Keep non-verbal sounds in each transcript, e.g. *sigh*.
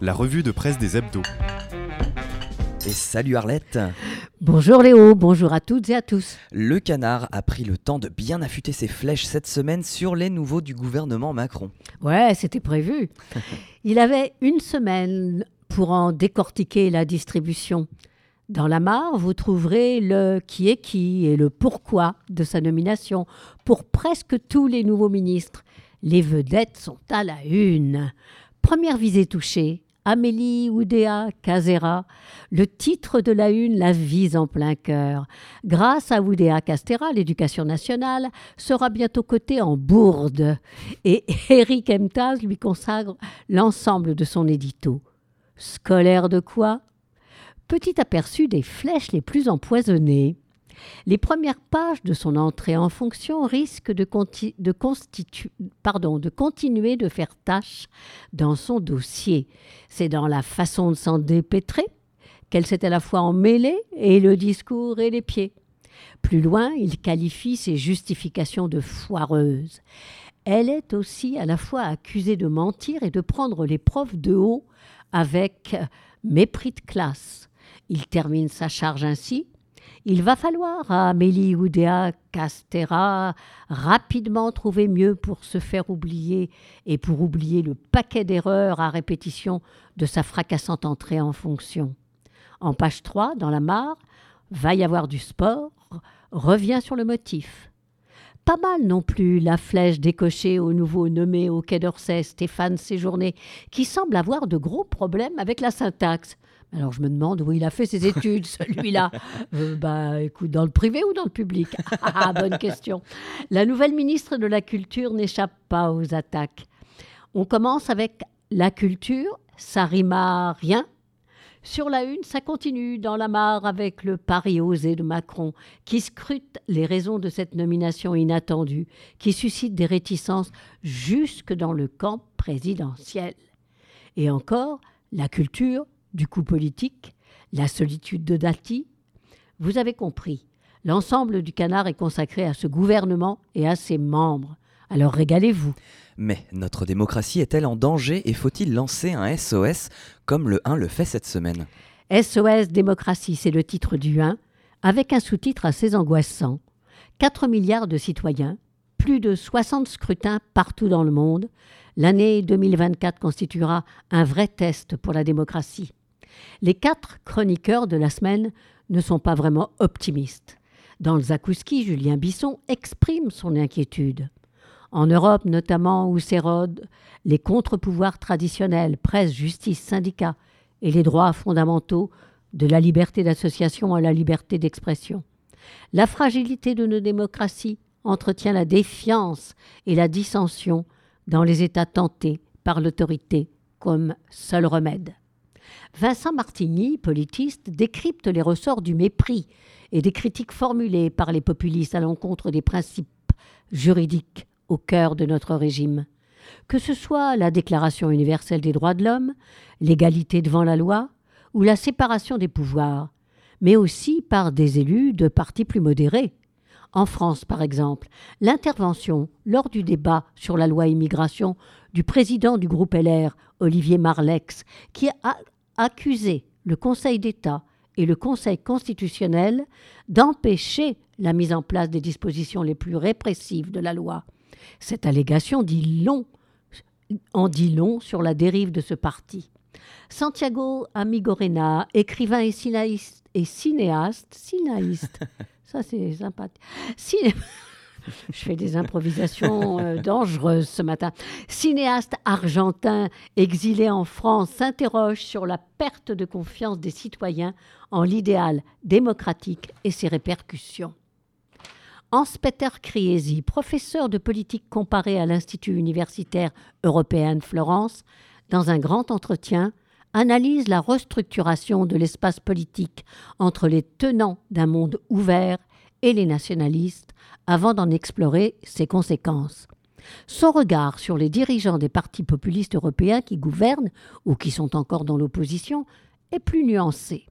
la revue de presse des hebdos. Et salut Arlette Bonjour Léo, bonjour à toutes et à tous. Le canard a pris le temps de bien affûter ses flèches cette semaine sur les nouveaux du gouvernement Macron. Ouais, c'était prévu. Il avait une semaine pour en décortiquer la distribution. Dans la mare, vous trouverez le qui est qui et le pourquoi de sa nomination pour presque tous les nouveaux ministres. Les vedettes sont à la une. Première visée touchée, Amélie Oudéa Casera. Le titre de la une la vise en plein cœur. Grâce à Oudéa Castera, l'éducation nationale sera bientôt cotée en bourde. Et *laughs* Eric Emtaz lui consacre l'ensemble de son édito. Scolaire de quoi? Petit aperçu des flèches les plus empoisonnées. Les premières pages de son entrée en fonction risquent de, continuer de faire tâche dans son dossier. C'est dans la façon de s'en dépêtrer qu'elle s'est à la fois emmêlée et le discours et les pieds. Plus loin, il qualifie ses justifications de foireuses. Elle est aussi à la fois accusée de mentir et de prendre les profs de haut avec mépris de classe. Il termine sa charge ainsi. Il va falloir à Amélie Oudéa Castera rapidement trouver mieux pour se faire oublier et pour oublier le paquet d'erreurs à répétition de sa fracassante entrée en fonction. En page 3, dans la mare, va y avoir du sport, revient sur le motif. Pas mal non plus la flèche décochée au nouveau nommé au Quai d'Orsay, Stéphane Séjourné, qui semble avoir de gros problèmes avec la syntaxe. Alors je me demande où il a fait ses *laughs* études, celui-là. Euh, bah écoute, dans le privé ou dans le public? *laughs* Ah, Bonne question. La nouvelle ministre de la Culture n'échappe pas aux attaques. On commence avec la culture, ça rime à rien. Sur la une, ça continue dans la mare avec le pari osé de Macron, qui scrute les raisons de cette nomination inattendue, qui suscite des réticences jusque dans le camp présidentiel. Et encore, la culture, du coup politique, la solitude de Dati. Vous avez compris, l'ensemble du canard est consacré à ce gouvernement et à ses membres. Alors régalez-vous. Mais notre démocratie est-elle en danger et faut-il lancer un SOS comme le 1 le fait cette semaine? SOS Démocratie, c'est le titre du 1, avec un sous-titre assez angoissant. 4 milliards de citoyens, plus de 60 scrutins partout dans le monde. L'année 2024 constituera un vrai test pour la démocratie. Les quatre chroniqueurs de la semaine ne sont pas vraiment optimistes. Dans le Zakouski, Julien Bisson exprime son inquiétude. En Europe notamment, où s'érodent les contre-pouvoirs traditionnels, presse, justice, syndicats et les droits fondamentaux de la liberté d'association à la liberté d'expression. La fragilité de nos démocraties entretient la défiance et la dissension dans les États tentés par l'autorité comme seul remède. Vincent Martigny, politiste, décrypte les ressorts du mépris et des critiques formulées par les populistes à l'encontre des principes juridiques au cœur de notre régime. Que ce soit la Déclaration universelle des droits de l'homme, l'égalité devant la loi ou la séparation des pouvoirs, mais aussi par des élus de partis plus modérés. En France, par exemple, l'intervention lors du débat sur la loi immigration du président du groupe LR, Olivier Marlex, qui a accusé le Conseil d'État et le Conseil constitutionnel d'empêcher la mise en place des dispositions les plus répressives de la loi. Cette allégation dit long, en dit long sur la dérive de ce parti. Santiago Amigorena, écrivain et cinéaste, et cinéaste, cinéaste *laughs* ça c'est sympathique, *laughs* je fais des improvisations euh, dangereuses ce matin. Cinéaste argentin exilé en France s'interroge sur la perte de confiance des citoyens en l'idéal démocratique et ses répercussions. Hans-Peter Kriesi, professeur de politique comparée à l'Institut universitaire européen de Florence, dans un grand entretien, analyse la restructuration de l'espace politique entre les tenants d'un monde ouvert et les nationalistes avant d'en explorer ses conséquences. Son regard sur les dirigeants des partis populistes européens qui gouvernent ou qui sont encore dans l'opposition est plus nuancé.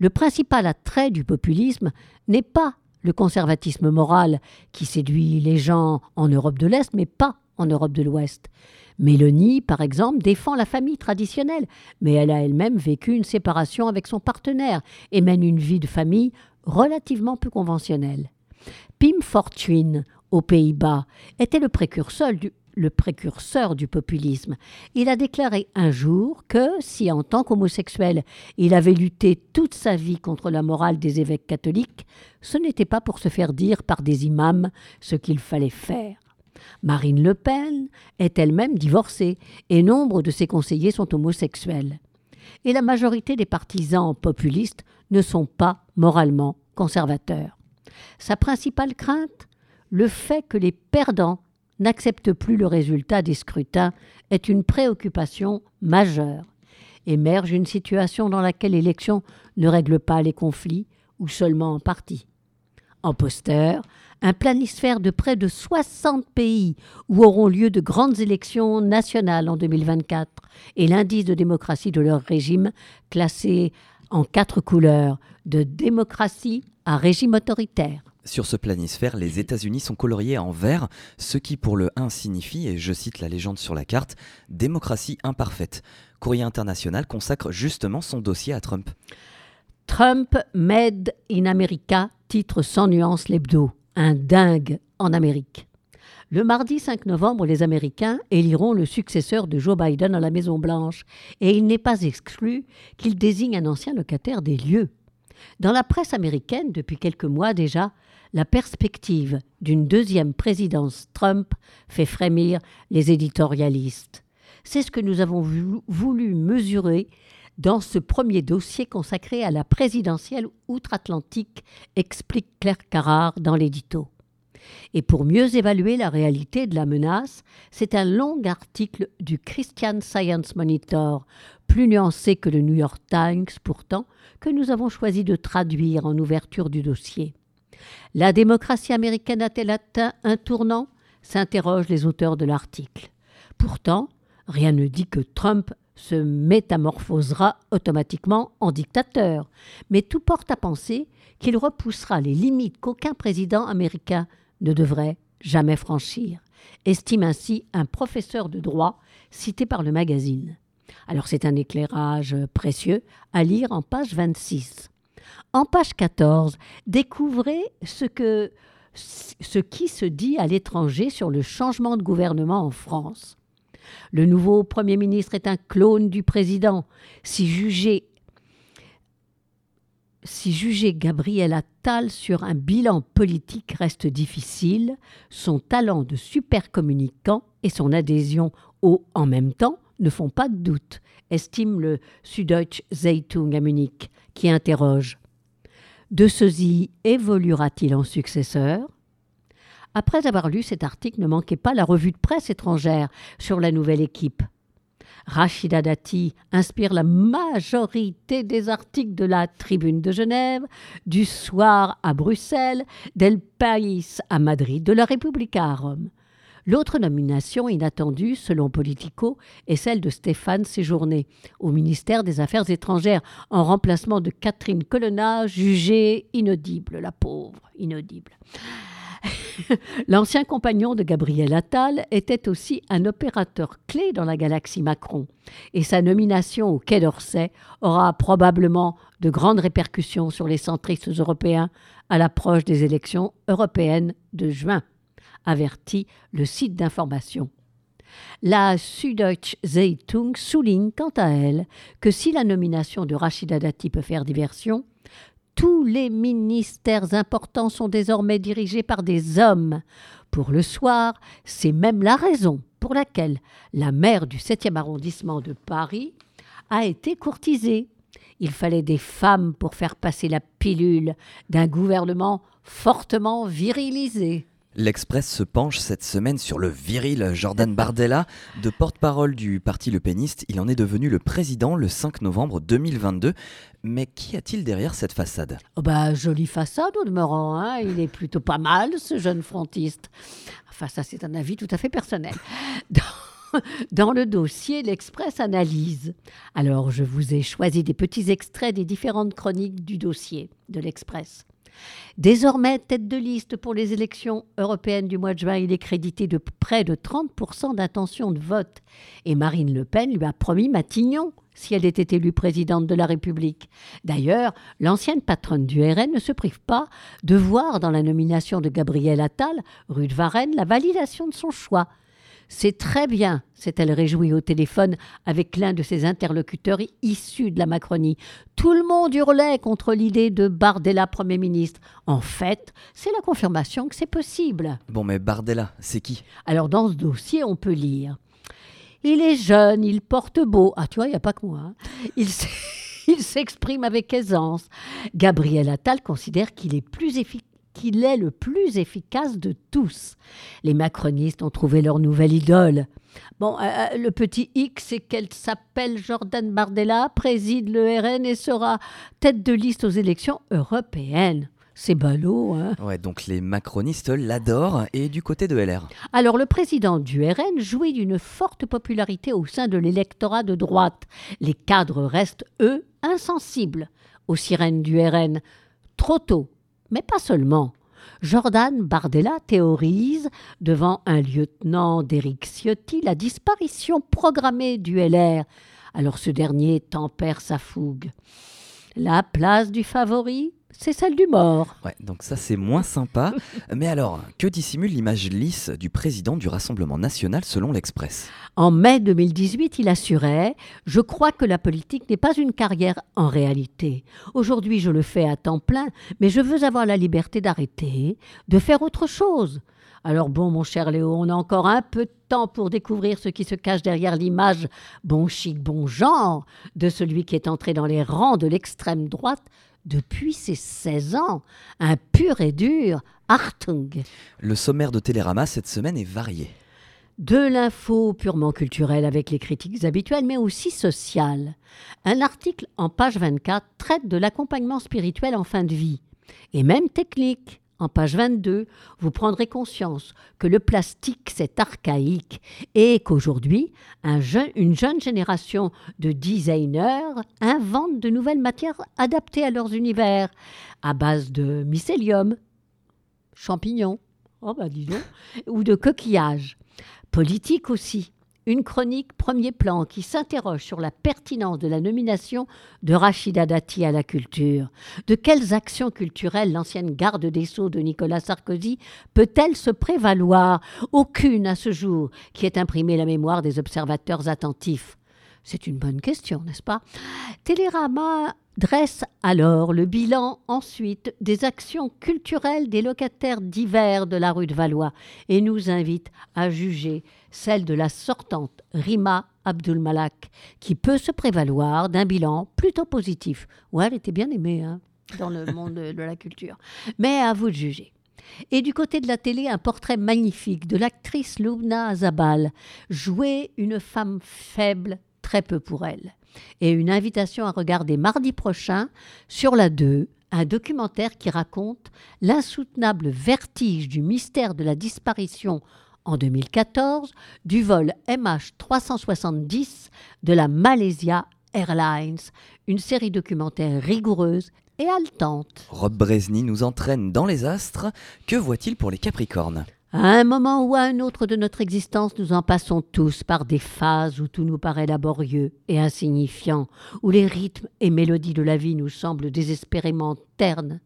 Le principal attrait du populisme n'est pas le conservatisme moral qui séduit les gens en Europe de l'Est, mais pas en Europe de l'Ouest, Mélanie, par exemple, défend la famille traditionnelle, mais elle a elle-même vécu une séparation avec son partenaire et mène une vie de famille relativement peu conventionnelle. Pim Fortuyn, aux Pays-Bas, était le précurseur du, le précurseur du populisme. Il a déclaré un jour que si en tant qu'homosexuel il avait lutté toute sa vie contre la morale des évêques catholiques, ce n'était pas pour se faire dire par des imams ce qu'il fallait faire. Marine Le Pen est elle-même divorcée et nombre de ses conseillers sont homosexuels. Et la majorité des partisans populistes ne sont pas moralement conservateurs. Sa principale crainte Le fait que les perdants n'accepte plus le résultat des scrutins est une préoccupation majeure. Émerge une situation dans laquelle l'élection ne règle pas les conflits, ou seulement en partie. En poster, un planisphère de près de 60 pays où auront lieu de grandes élections nationales en 2024 et l'indice de démocratie de leur régime classé en quatre couleurs, de démocratie à régime autoritaire. Sur ce planisphère, les États-Unis sont coloriés en vert, ce qui pour le 1 signifie, et je cite la légende sur la carte, démocratie imparfaite. Courrier international consacre justement son dossier à Trump. Trump made in America, titre sans nuance l'hebdo. Un dingue en Amérique. Le mardi 5 novembre, les Américains éliront le successeur de Joe Biden à la Maison-Blanche, et il n'est pas exclu qu'il désigne un ancien locataire des lieux. Dans la presse américaine, depuis quelques mois déjà, la perspective d'une deuxième présidence Trump fait frémir les éditorialistes. C'est ce que nous avons voulu mesurer dans ce premier dossier consacré à la présidentielle outre-Atlantique, explique Claire Carrard dans l'édito. Et pour mieux évaluer la réalité de la menace, c'est un long article du Christian Science Monitor, plus nuancé que le New York Times pourtant, que nous avons choisi de traduire en ouverture du dossier. La démocratie américaine a-t-elle atteint un tournant? s'interrogent les auteurs de l'article. Pourtant, rien ne dit que Trump se métamorphosera automatiquement en dictateur, mais tout porte à penser qu'il repoussera les limites qu'aucun président américain ne devrait jamais franchir, estime ainsi un professeur de droit cité par le magazine. Alors c'est un éclairage précieux à lire en page 26. En page 14, découvrez ce, qui se dit à l'étranger sur le changement de gouvernement en France. Le nouveau Premier ministre est un clone du président. Si juger, si juger Gabriel Attal sur un bilan politique reste difficile, son talent de super communicant et son adhésion au en même temps ne font pas de doute, estime le Süddeutsche Zeitung à Munich, qui interroge. De ceci évoluera-t-il en successeur? Après avoir lu cet article, ne manquez pas la revue de presse étrangère sur la nouvelle équipe. Rachida Dati inspire la majorité des articles de la Tribune de Genève, du Soir à Bruxelles, d'El País à Madrid, de la République à Rome. L'autre nomination inattendue, selon Politico, est celle de Stéphane Séjourné au ministère des Affaires étrangères, en remplacement de Catherine Colonna, jugée inaudible, la pauvre, inaudible. *laughs* L'ancien compagnon de Gabriel Attal était aussi un opérateur clé dans la galaxie Macron, et sa nomination au Quai d'Orsay aura probablement de grandes répercussions sur les centristes européens à l'approche des élections européennes de juin avertit le site d'information. La Süddeutsche Zeitung souligne quant à elle que si la nomination de Rachida Dati peut faire diversion, tous les ministères importants sont désormais dirigés par des hommes. Pour le soir, c'est même la raison pour laquelle la maire du 7e arrondissement de Paris a été courtisée. Il fallait des femmes pour faire passer la pilule d'un gouvernement fortement virilisé. L'Express se penche cette semaine sur le viril Jordan Bardella. De porte-parole du parti Le Peniste, il en est devenu le président le 5 novembre 2022. Mais qu'y a-t-il derrière cette façade? Oh bah, Jolie façade au demeurant, hein. il est plutôt pas mal ce jeune frontiste. Enfin ça c'est un avis tout à fait personnel. *laughs* Dans le dossier, l'Express analyse. Alors je vous ai choisi des petits extraits des différentes chroniques du dossier de l'Express. Désormais tête de liste pour les élections européennes du mois de juin, il est crédité de près de 30% d'intention de vote. Et Marine Le Pen lui a promis Matignon si elle était élue présidente de la République. D'ailleurs, l'ancienne patronne du RN ne se prive pas de voir dans la nomination de Gabriel Attal, rue de Varennes, la validation de son choix. C'est très bien, s'est-elle réjouie au téléphone avec l'un de ses interlocuteurs issus de la Macronie. Tout le monde hurlait contre l'idée de Bardella Premier ministre. En fait, c'est la confirmation que c'est possible. Bon, mais Bardella, c'est qui? Alors, dans ce dossier, on peut lire. Il est jeune, il porte beau. Ah, tu vois, il n'y a pas que moi. hein. *laughs* Il s'exprime avec aisance. Gabriel Attal considère qu'il est plus efficace qu'il est le plus efficace de tous. Les macronistes ont trouvé leur nouvelle idole. Bon, euh, euh, le petit X, c'est qu'elle s'appelle Jordan Bardella, préside le RN et sera tête de liste aux élections européennes. C'est ballot, hein Ouais, donc les macronistes l'adorent et du côté de LR. Alors, le président du RN jouit d'une forte popularité au sein de l'électorat de droite. Les cadres restent, eux, insensibles aux sirènes du RN. Trop tôt, mais pas seulement. Jordan Bardella théorise, devant un lieutenant d'Éric Ciotti, la disparition programmée du LR. Alors ce dernier tempère sa fougue. La place du favori, c'est celle du mort. Ouais, donc ça c'est moins sympa. *laughs* Mais alors, que dissimule l'image lisse du président du Rassemblement national selon l'Express? En mai 2018, il assurait Je crois que la politique n'est pas une carrière en réalité. Aujourd'hui, je le fais à temps plein, mais je veux avoir la liberté d'arrêter, de faire autre chose. Alors bon, mon cher Léo, on a encore un peu de temps pour découvrir ce qui se cache derrière l'image bon chic, bon genre de celui qui est entré dans les rangs de l'extrême droite depuis ses 16 ans. Un pur et dur Hartung. Le sommaire de Télérama cette semaine est varié. De l'info purement culturelle avec les critiques habituelles, mais aussi sociale. Un article en page 24 traite de l'accompagnement spirituel en fin de vie, et même technique. En page 22, vous prendrez conscience que le plastique, c'est archaïque et qu'aujourd'hui, une jeune génération de designers invente de nouvelles matières adaptées à leurs univers, à base de mycélium, champignons, oh bah ou de coquillages. Politique aussi. Une chronique premier plan qui s'interroge sur la pertinence de la nomination de Rachida Dati à la culture. De quelles actions culturelles l'ancienne garde des Sceaux de Nicolas Sarkozy peut-elle se prévaloir? Aucune à ce jour qui ait imprimé la mémoire des observateurs attentifs. C'est une bonne question, n'est-ce pas? Télérama dresse alors le bilan ensuite des actions culturelles des locataires divers de la rue de Valois et nous invite à juger celle de la sortante Rima Abdulmalak, qui peut se prévaloir d'un bilan plutôt positif. Ouais, elle était bien aimée hein, dans le monde de, la culture. Mais à vous de juger. Et du côté de la télé, un portrait magnifique de l'actrice Lubna Azabal, jouer une femme faible, très peu pour elle. Et une invitation à regarder mardi prochain sur la 2 un documentaire qui raconte l'insoutenable vertige du mystère de la disparition en 2014 du vol MH370 de la Malaysia Airlines, une série documentaire rigoureuse et haletante. Rob Brezny nous entraîne dans les astres. Que voit-il pour les Capricornes? À un moment ou à un autre de notre existence, nous en passons tous par des phases où tout nous paraît laborieux et insignifiant, où les rythmes et mélodies de la vie nous semblent désespérément ternes.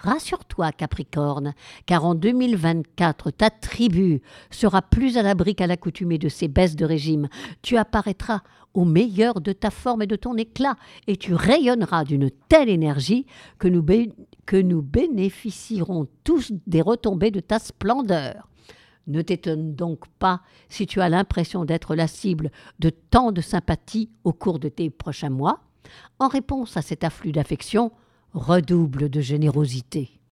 Rassure-toi, Capricorne, car en 2024, ta tribu sera plus à l'abri qu'à l'accoutumée de ces baisses de régime. Tu apparaîtras au meilleur de ta forme et de ton éclat, et tu rayonneras d'une telle énergie que nous, que nous bénéficierons tous des retombées de ta splendeur. Ne t'étonne donc pas si tu as l'impression d'être la cible de tant de sympathie au cours de tes prochains mois. En réponse à cet afflux d'affection, redouble de générosité.